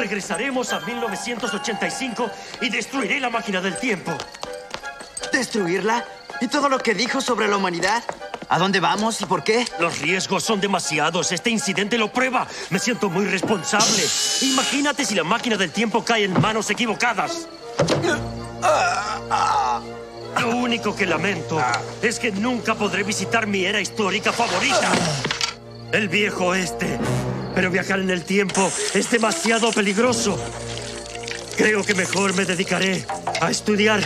Regresaremos a 1985 y destruiré la máquina del tiempo. ¿Destruirla? ¿Y todo lo que dijo sobre la humanidad? ¿A dónde vamos y por qué? Los riesgos son demasiados. Este incidente lo prueba. Me siento muy responsable. Imagínate si la máquina del tiempo cae en manos equivocadas. Lo único que lamento es que nunca podré visitar mi era histórica favorita. El viejo oeste. Pero viajar en el tiempo es demasiado peligroso. Creo que mejor me dedicaré a estudiar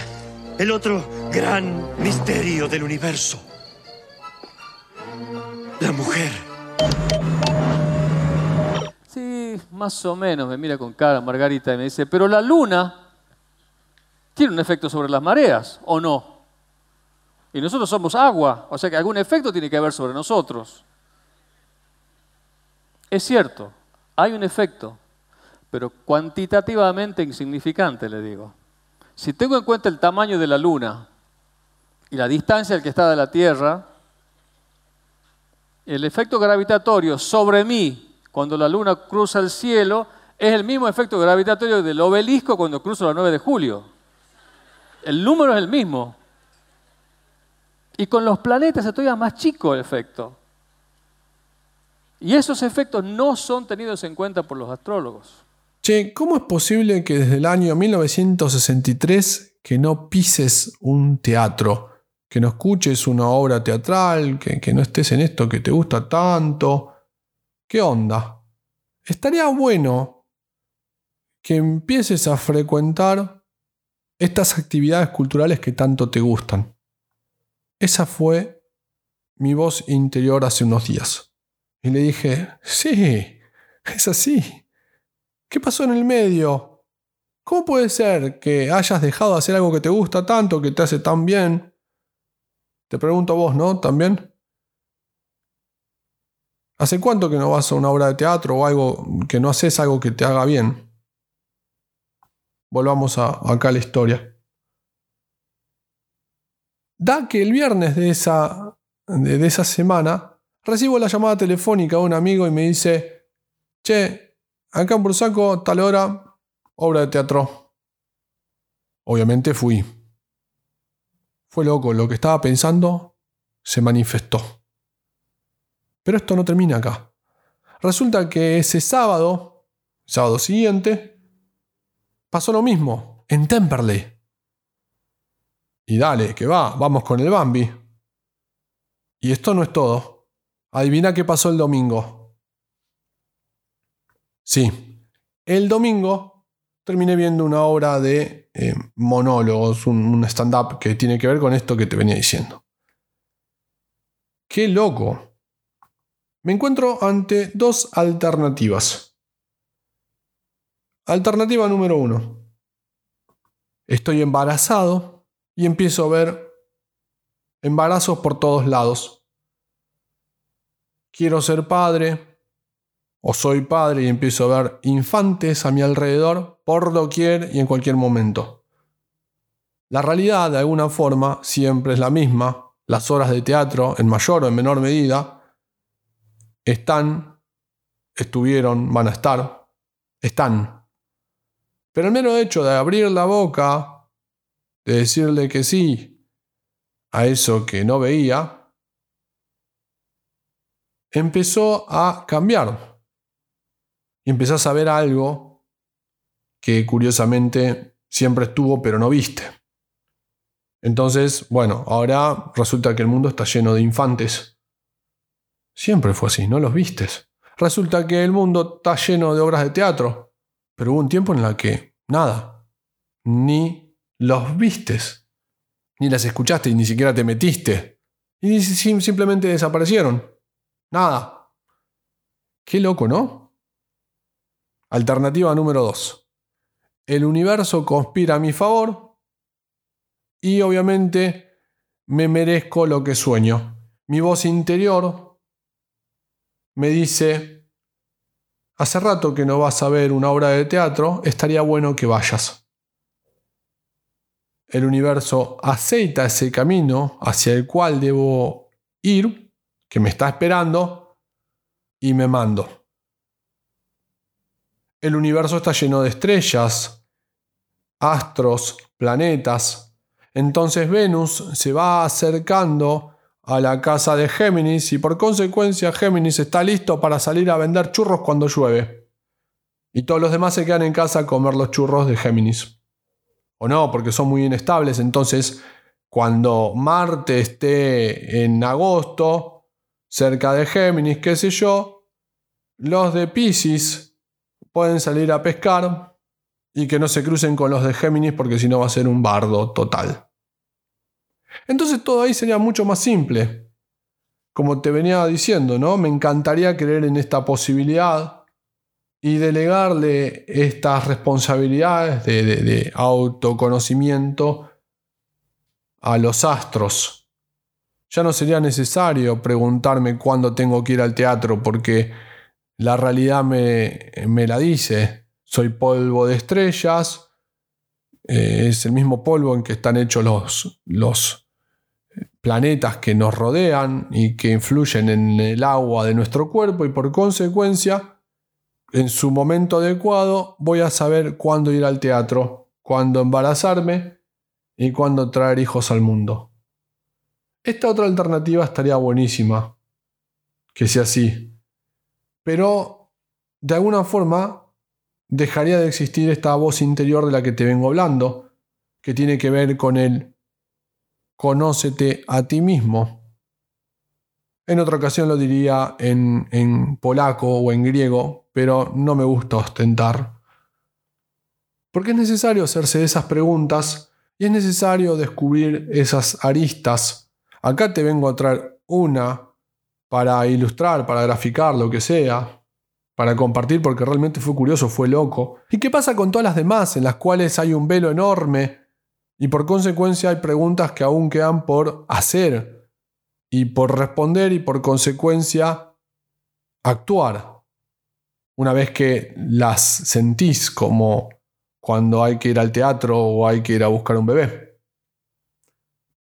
el otro gran misterio del universo. La mujer. Sí, más o menos, me mira con cara Margarita y me dice, pero la luna tiene un efecto sobre las mareas, ¿o no? Y nosotros somos agua, o sea que algún efecto tiene que haber sobre nosotros. Es cierto, hay un efecto, pero cuantitativamente insignificante, le digo. Si tengo en cuenta el tamaño de la luna y la distancia al que está de la Tierra, el efecto gravitatorio sobre mí cuando la luna cruza el cielo es el mismo efecto gravitatorio del obelisco cuando cruza la 9 de julio. El número es el mismo. Y con los planetas es todavía más chico el efecto. Y esos efectos no son tenidos en cuenta por los astrólogos. Che, ¿cómo es posible que desde el año 1963 que no pises un teatro? Que no escuches una obra teatral, que, que no estés en esto que te gusta tanto. ¿Qué onda? Estaría bueno que empieces a frecuentar estas actividades culturales que tanto te gustan. Esa fue mi voz interior hace unos días. Y le dije, sí, es así. ¿Qué pasó en el medio? ¿Cómo puede ser que hayas dejado de hacer algo que te gusta tanto, que te hace tan bien? Te pregunto a vos, ¿no? También. ¿Hace cuánto que no vas a una obra de teatro o algo que no haces algo que te haga bien? Volvamos a, acá a la historia. Da que el viernes de esa, de, de esa semana recibo la llamada telefónica de un amigo y me dice, che, acá en Bursaco, tal hora, obra de teatro. Obviamente fui. Fue loco, lo que estaba pensando se manifestó. Pero esto no termina acá. Resulta que ese sábado, sábado siguiente, pasó lo mismo en Temperley. Y dale, que va, vamos con el Bambi. Y esto no es todo. Adivina qué pasó el domingo. Sí, el domingo terminé viendo una obra de eh, monólogos, un, un stand-up que tiene que ver con esto que te venía diciendo. ¡Qué loco! Me encuentro ante dos alternativas. Alternativa número uno. Estoy embarazado y empiezo a ver embarazos por todos lados. Quiero ser padre o soy padre y empiezo a ver infantes a mi alrededor por doquier y en cualquier momento. La realidad, de alguna forma, siempre es la misma. Las horas de teatro, en mayor o en menor medida, están, estuvieron, van a estar, están. Pero el mero hecho de abrir la boca, de decirle que sí a eso que no veía, empezó a cambiar. Y empezás a ver algo que curiosamente siempre estuvo pero no viste. Entonces, bueno, ahora resulta que el mundo está lleno de infantes. Siempre fue así, ¿no los vistes? Resulta que el mundo está lleno de obras de teatro, pero hubo un tiempo en el que nada, ni los vistes, ni las escuchaste y ni siquiera te metiste, y simplemente desaparecieron. Nada. Qué loco, ¿no? Alternativa número 2. El universo conspira a mi favor y obviamente me merezco lo que sueño. Mi voz interior me dice, hace rato que no vas a ver una obra de teatro, estaría bueno que vayas. El universo aceita ese camino hacia el cual debo ir, que me está esperando, y me mando. el universo está lleno de estrellas, astros, planetas. Entonces Venus se va acercando a la casa de Géminis y por consecuencia Géminis está listo para salir a vender churros cuando llueve. Y todos los demás se quedan en casa a comer los churros de Géminis. O no, porque son muy inestables. Entonces, cuando Marte esté en agosto, cerca de Géminis, qué sé yo, los de Pisces pueden salir a pescar y que no se crucen con los de Géminis porque si no va a ser un bardo total. Entonces todo ahí sería mucho más simple. Como te venía diciendo, ¿no? Me encantaría creer en esta posibilidad y delegarle estas responsabilidades de, de autoconocimiento a los astros. Ya no sería necesario preguntarme cuándo tengo que ir al teatro porque la realidad me, me la dice. Soy polvo de estrellas, eh, es el mismo polvo en que están hechos los, los planetas que nos rodean y que influyen en el agua de nuestro cuerpo y por consecuencia, en su momento adecuado, voy a saber cuándo ir al teatro, cuándo embarazarme y cuándo traer hijos al mundo. Esta otra alternativa estaría buenísima, que sea así, pero de alguna forma dejaría de existir esta voz interior de la que te vengo hablando, que tiene que ver con el conócete a ti mismo. En otra ocasión lo diría en, en polaco o en griego, pero no me gusta ostentar. Porque es necesario hacerse esas preguntas y es necesario descubrir esas aristas. Acá te vengo a traer una para ilustrar, para graficar, lo que sea, para compartir porque realmente fue curioso, fue loco. ¿Y qué pasa con todas las demás en las cuales hay un velo enorme y por consecuencia hay preguntas que aún quedan por hacer y por responder y por consecuencia actuar? Una vez que las sentís como cuando hay que ir al teatro o hay que ir a buscar un bebé.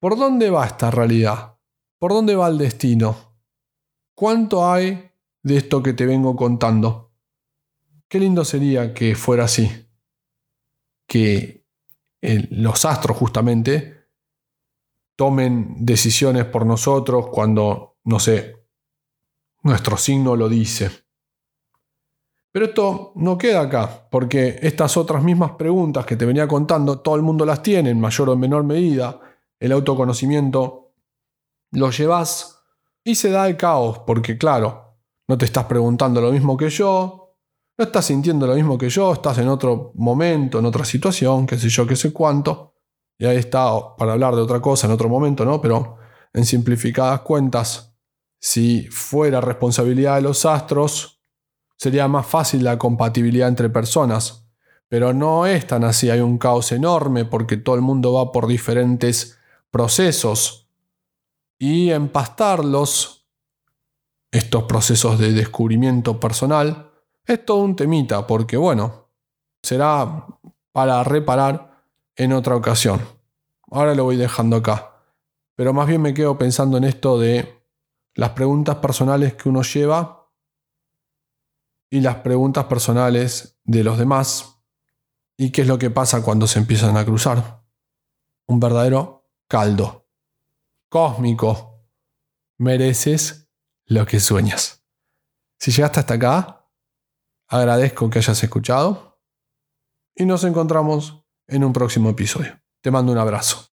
¿Por dónde va esta realidad? ¿Por dónde va el destino? ¿Cuánto hay de esto que te vengo contando? Qué lindo sería que fuera así. Que los astros justamente tomen decisiones por nosotros cuando, no sé, nuestro signo lo dice. Pero esto no queda acá, porque estas otras mismas preguntas que te venía contando, todo el mundo las tiene en mayor o menor medida. El autoconocimiento lo llevas y se da el caos, porque claro, no te estás preguntando lo mismo que yo, no estás sintiendo lo mismo que yo, estás en otro momento, en otra situación, qué sé yo, qué sé cuánto. Y ahí está para hablar de otra cosa en otro momento, ¿no? Pero en simplificadas cuentas, si fuera responsabilidad de los astros, sería más fácil la compatibilidad entre personas. Pero no es tan así, hay un caos enorme porque todo el mundo va por diferentes procesos. Y empastarlos, estos procesos de descubrimiento personal, es todo un temita porque, bueno, será para reparar en otra ocasión. Ahora lo voy dejando acá. Pero más bien me quedo pensando en esto de las preguntas personales que uno lleva y las preguntas personales de los demás y qué es lo que pasa cuando se empiezan a cruzar. Un verdadero caldo. Cósmico. Mereces lo que sueñas. Si llegaste hasta acá, agradezco que hayas escuchado y nos encontramos en un próximo episodio. Te mando un abrazo.